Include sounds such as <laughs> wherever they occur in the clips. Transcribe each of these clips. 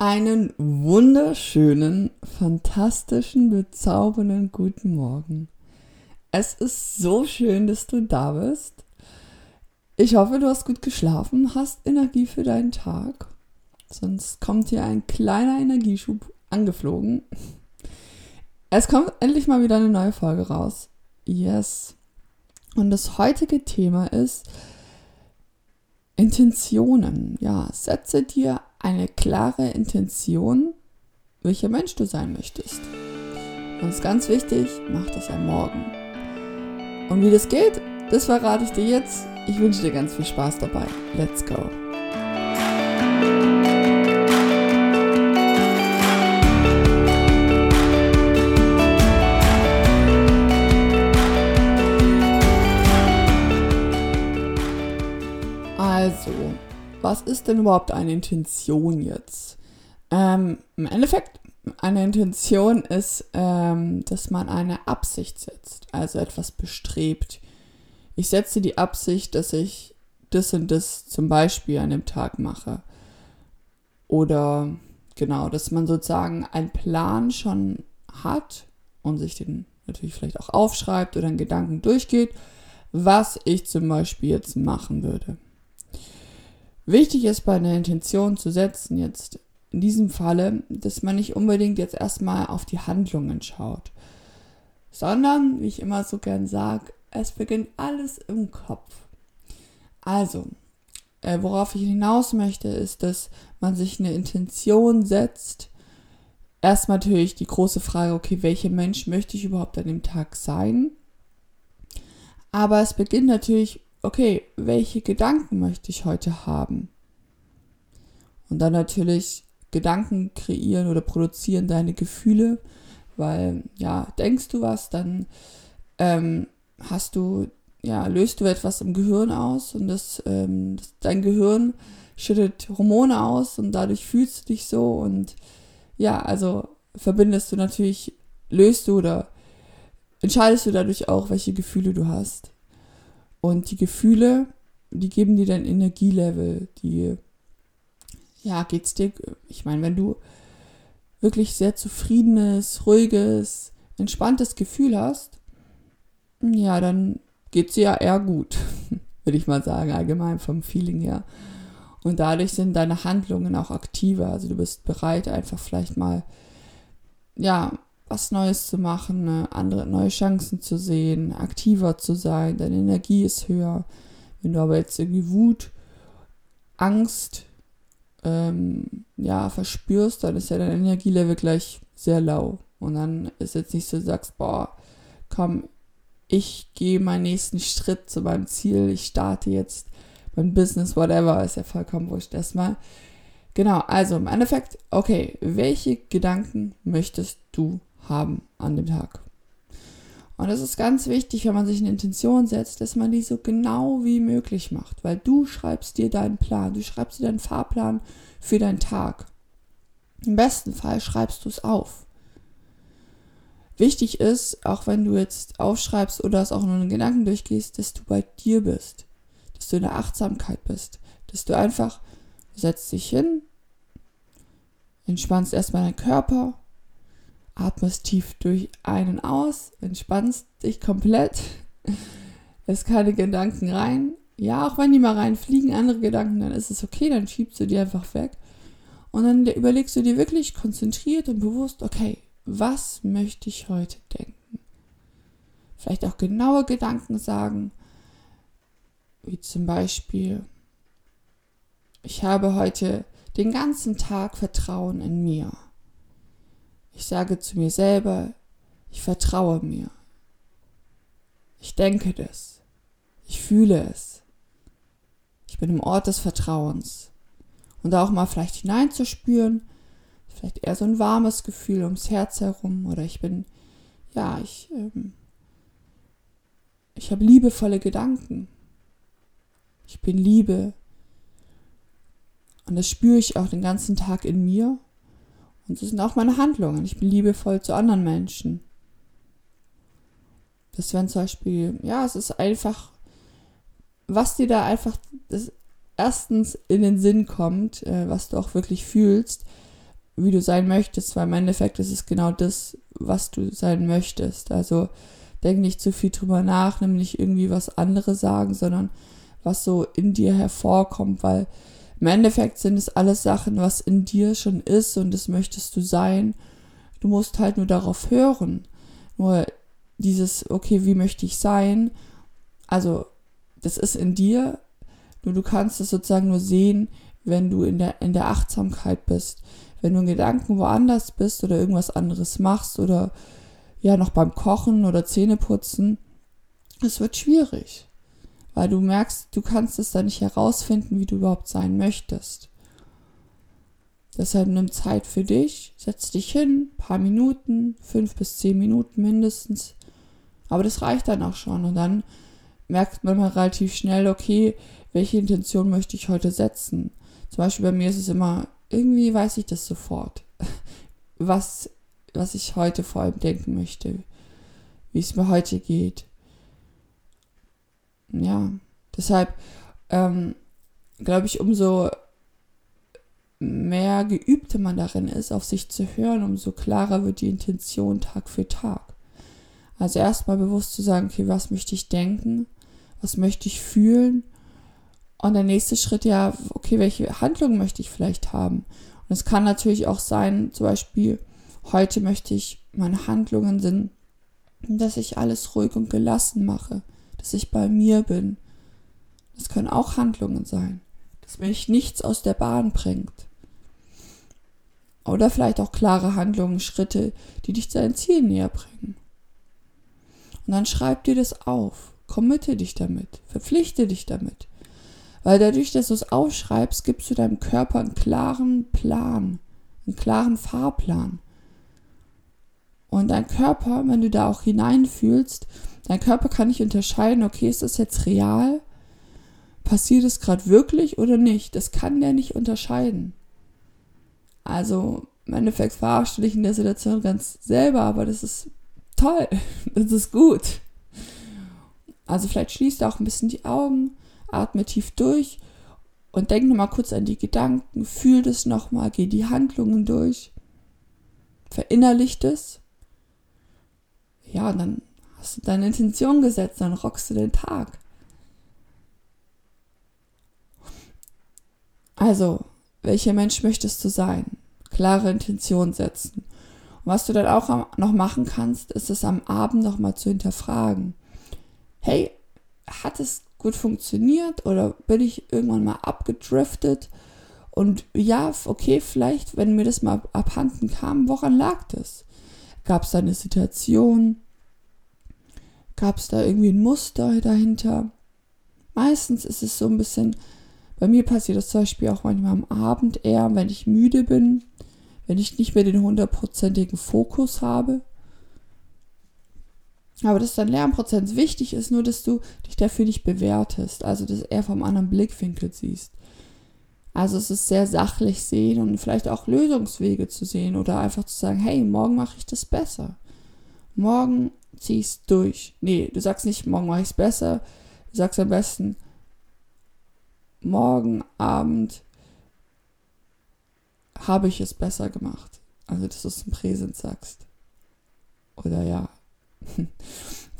Einen wunderschönen, fantastischen, bezaubernden guten Morgen. Es ist so schön, dass du da bist. Ich hoffe, du hast gut geschlafen, hast Energie für deinen Tag. Sonst kommt hier ein kleiner Energieschub angeflogen. Es kommt endlich mal wieder eine neue Folge raus. Yes. Und das heutige Thema ist Intentionen. Ja, setze dir eine klare Intention, welcher Mensch du sein möchtest. Und es ist ganz wichtig, mach das am Morgen. Und wie das geht, das verrate ich dir jetzt. Ich wünsche dir ganz viel Spaß dabei. Let's go. Denn überhaupt eine Intention jetzt? Ähm, Im Endeffekt, eine Intention ist, ähm, dass man eine Absicht setzt, also etwas bestrebt. Ich setze die Absicht, dass ich das und das zum Beispiel an dem Tag mache. Oder genau, dass man sozusagen einen Plan schon hat und sich den natürlich vielleicht auch aufschreibt oder in Gedanken durchgeht, was ich zum Beispiel jetzt machen würde. Wichtig ist bei einer Intention zu setzen, jetzt in diesem Falle, dass man nicht unbedingt jetzt erstmal auf die Handlungen schaut, sondern, wie ich immer so gern sage, es beginnt alles im Kopf. Also, äh, worauf ich hinaus möchte, ist, dass man sich eine Intention setzt. Erstmal natürlich die große Frage, okay, welcher Mensch möchte ich überhaupt an dem Tag sein? Aber es beginnt natürlich okay, welche Gedanken möchte ich heute haben? Und dann natürlich Gedanken kreieren oder produzieren deine Gefühle, weil ja, denkst du was, dann ähm, hast du, ja, löst du etwas im Gehirn aus und das, ähm, das, dein Gehirn schüttet Hormone aus und dadurch fühlst du dich so und ja, also verbindest du natürlich, löst du oder entscheidest du dadurch auch, welche Gefühle du hast. Und die Gefühle, die geben dir dein Energielevel. Die, ja, geht's dir, ich meine, wenn du wirklich sehr zufriedenes, ruhiges, entspanntes Gefühl hast, ja, dann geht's dir ja eher gut, <laughs> würde ich mal sagen, allgemein vom Feeling her. Und dadurch sind deine Handlungen auch aktiver. Also du bist bereit, einfach vielleicht mal, ja, was Neues zu machen, ne, andere neue Chancen zu sehen, aktiver zu sein, deine Energie ist höher. Wenn du aber jetzt irgendwie Wut, Angst, ähm, ja, verspürst, dann ist ja dein Energielevel gleich sehr lau. Und dann ist jetzt nicht so, du sagst, boah, komm, ich gehe meinen nächsten Schritt zu meinem Ziel, ich starte jetzt mein Business, whatever, ist ja vollkommen wurscht erstmal. Genau, also im Endeffekt, okay, welche Gedanken möchtest du haben an dem Tag. Und es ist ganz wichtig, wenn man sich eine Intention setzt, dass man die so genau wie möglich macht, weil du schreibst dir deinen Plan, du schreibst dir deinen Fahrplan für deinen Tag. Im besten Fall schreibst du es auf. Wichtig ist, auch wenn du jetzt aufschreibst oder es auch nur in Gedanken durchgehst, dass du bei dir bist, dass du in der Achtsamkeit bist, dass du einfach setzt dich hin, entspannst erstmal deinen Körper, atmest tief durch einen aus, entspannst dich komplett, lässt keine Gedanken rein. Ja, auch wenn die mal reinfliegen, andere Gedanken, dann ist es okay, dann schiebst du die einfach weg. Und dann überlegst du dir wirklich konzentriert und bewusst, okay, was möchte ich heute denken? Vielleicht auch genaue Gedanken sagen, wie zum Beispiel, ich habe heute den ganzen Tag Vertrauen in mir. Ich sage zu mir selber, ich vertraue mir. Ich denke das. Ich fühle es. Ich bin im Ort des Vertrauens. Und auch mal vielleicht hineinzuspüren, vielleicht eher so ein warmes Gefühl ums Herz herum oder ich bin, ja, ich, ähm, ich habe liebevolle Gedanken. Ich bin Liebe. Und das spüre ich auch den ganzen Tag in mir und das sind auch meine Handlungen. Ich bin liebevoll zu anderen Menschen. Das wären zum Beispiel, ja, es ist einfach, was dir da einfach das erstens in den Sinn kommt, äh, was du auch wirklich fühlst, wie du sein möchtest, weil im Endeffekt ist es genau das, was du sein möchtest. Also denk nicht zu viel drüber nach, nimm nicht irgendwie was andere sagen, sondern was so in dir hervorkommt, weil im Endeffekt sind es alles Sachen, was in dir schon ist und das möchtest du sein. Du musst halt nur darauf hören. Nur dieses, okay, wie möchte ich sein? Also, das ist in dir, nur du kannst es sozusagen nur sehen, wenn du in der, in der Achtsamkeit bist. Wenn du in Gedanken woanders bist oder irgendwas anderes machst oder ja noch beim Kochen oder Zähneputzen, es wird schwierig weil du merkst, du kannst es dann nicht herausfinden, wie du überhaupt sein möchtest. Deshalb nimm Zeit für dich, setz dich hin, paar Minuten, fünf bis zehn Minuten mindestens. Aber das reicht dann auch schon. Und dann merkt man mal relativ schnell, okay, welche Intention möchte ich heute setzen. Zum Beispiel bei mir ist es immer, irgendwie weiß ich das sofort, <laughs> was, was ich heute vor allem denken möchte, wie es mir heute geht ja, deshalb ähm, glaube ich, umso mehr geübter man darin ist, auf sich zu hören, umso klarer wird die Intention Tag für Tag. Also erstmal bewusst zu sagen, okay, was möchte ich denken, was möchte ich fühlen und der nächste Schritt ja, okay, welche Handlung möchte ich vielleicht haben. Und es kann natürlich auch sein, zum Beispiel, heute möchte ich, meine Handlungen sind, dass ich alles ruhig und gelassen mache dass ich bei mir bin. Das können auch Handlungen sein, dass mich nichts aus der Bahn bringt. Oder vielleicht auch klare Handlungen, Schritte, die dich zu deinem Ziel näher bringen. Und dann schreib dir das auf, committe dich damit, verpflichte dich damit. Weil dadurch, dass du es aufschreibst, gibst du deinem Körper einen klaren Plan, einen klaren Fahrplan. Und dein Körper, wenn du da auch hineinfühlst, Dein Körper kann nicht unterscheiden, okay, ist das jetzt real? Passiert es gerade wirklich oder nicht? Das kann der nicht unterscheiden. Also, im Endeffekt verarschst du dich in der Situation ganz selber, aber das ist toll. <laughs> Das ist gut. Also, vielleicht schließt auch ein bisschen die Augen, atme tief durch und denk nochmal kurz an die Gedanken, fühl das nochmal, geh die Handlungen durch, verinnerlich das. Ja, dann Hast du deine Intention gesetzt, dann rockst du den Tag. Also, welcher Mensch möchtest du sein? Klare Intention setzen. Und was du dann auch noch machen kannst, ist es am Abend nochmal zu hinterfragen. Hey, hat es gut funktioniert oder bin ich irgendwann mal abgedriftet? Und ja, okay, vielleicht, wenn mir das mal abhanden kam, woran lag das? Gab es da eine Situation? Gab es da irgendwie ein Muster dahinter? Meistens ist es so ein bisschen, bei mir passiert das zum Beispiel auch manchmal am Abend eher, wenn ich müde bin, wenn ich nicht mehr den hundertprozentigen Fokus habe. Aber dass dein Lernprozess wichtig ist, nur dass du dich dafür nicht bewertest, also dass er vom anderen Blickwinkel siehst. Also es ist sehr sachlich sehen und vielleicht auch Lösungswege zu sehen oder einfach zu sagen, hey, morgen mache ich das besser. Morgen zieh's durch. Nee, du sagst nicht, morgen mache ich es besser. Du sagst am besten, morgen Abend habe ich es besser gemacht. Also, dass du es im Präsent sagst. Oder ja. <laughs>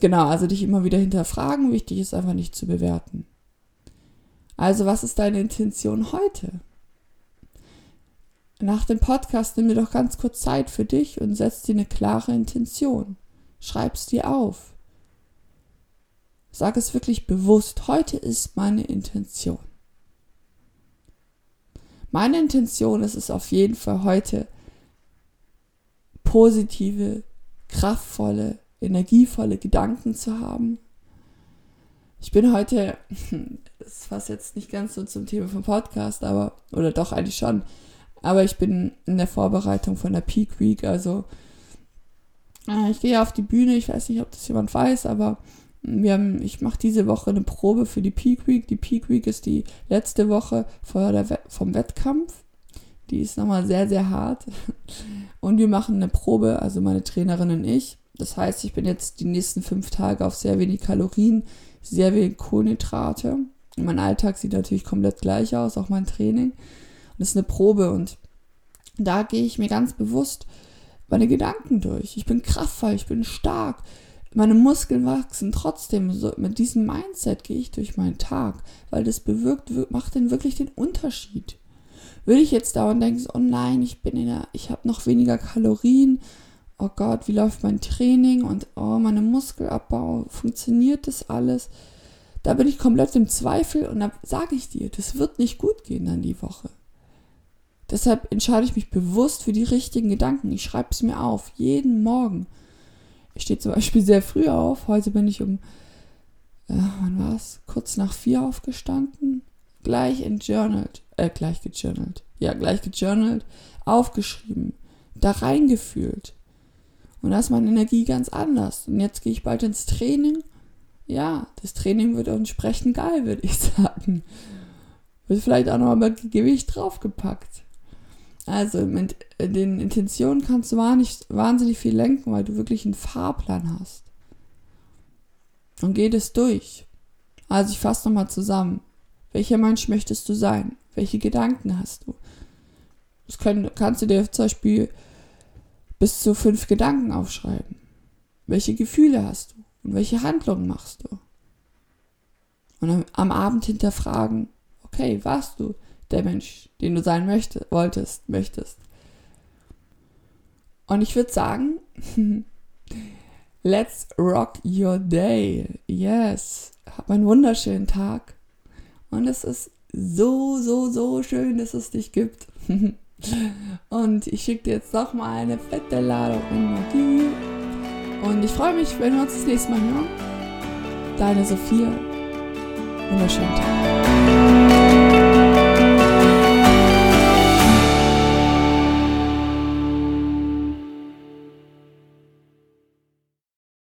genau, also dich immer wieder hinterfragen. Wichtig ist einfach nicht zu bewerten. Also, was ist deine Intention heute? Nach dem Podcast nimm dir doch ganz kurz Zeit für dich und setz dir eine klare Intention. Schreib's dir auf. Sag es wirklich bewusst. Heute ist meine Intention. Meine Intention ist es auf jeden Fall heute, positive, kraftvolle, energievolle Gedanken zu haben. Ich bin heute, <laughs> das passt jetzt nicht ganz so zum Thema vom Podcast, aber, oder doch eigentlich schon, aber ich bin in der Vorbereitung von der Peak Week, also ich gehe auf die Bühne, ich weiß nicht, ob das jemand weiß, aber wir haben, ich mache diese Woche eine Probe für die Peak Week. Die Peak Week ist die letzte Woche vor der, vom Wettkampf. Die ist nochmal sehr, sehr hart. <laughs> Und wir machen eine Probe, also meine Trainerin und ich. Das heißt, ich bin jetzt die nächsten fünf Tage auf sehr wenig Kalorien, sehr wenig Kohlenhydrate. Mein Alltag sieht natürlich komplett gleich aus, auch mein Training. Und das ist eine Probe und Da gehe ich mir ganz bewusst meine Gedanken durch. Ich bin kraftvoll, ich bin stark. Meine Muskeln wachsen trotzdem. So, mit diesem Mindset gehe ich durch meinen Tag, weil das bewirkt, macht dann wirklich den Unterschied. Würde ich jetzt dauernd denken, oh nein, ich bin in der, ich habe noch weniger Kalorien, oh Gott, wie läuft mein Training und oh, meine Muskelabbau, funktioniert das alles? Da bin ich komplett im Zweifel und da sage ich dir, das wird nicht gut gehen dann die Woche. Deshalb entscheide ich mich bewusst für die richtigen Gedanken. Ich schreibe es mir auf, jeden Morgen. Ich stehe zum Beispiel sehr früh auf. Heute bin ich um, äh, wann war es? Kurz nach vier aufgestanden. Gleich entjournalt, äh, gleich gejournalt. Ja, gleich gejournalt, aufgeschrieben, da reingefühlt. Und da ist meine Energie ganz anders. Und jetzt gehe ich bald ins Training. Ja, das Training wird entsprechend geil, würde ich <laughs> sagen. Wird vielleicht auch nochmal Gewicht draufgepackt. Also mit den Intentionen kannst du wahnsinnig viel lenken, weil du wirklich einen Fahrplan hast. Und geh das durch. Also ich fasse nochmal zusammen. Welcher Mensch möchtest du sein? Welche Gedanken hast du? Das können, kannst du dir zum Beispiel bis zu fünf Gedanken aufschreiben. Welche Gefühle hast du? Und welche Handlungen machst du? Und am Abend hinterfragen, okay, warst du der Mensch, den du sein möchtest, wolltest, möchtest. Und ich würde sagen, <laughs> let's rock your day. Yes. Hab einen wunderschönen Tag. Und es ist so, so, so schön, dass es dich gibt. <laughs> Und ich schicke dir jetzt noch mal eine fette Ladung Energie. Und ich freue mich, wenn wir uns das nächste Mal hören. Deine Sophia. Wunderschönen Tag.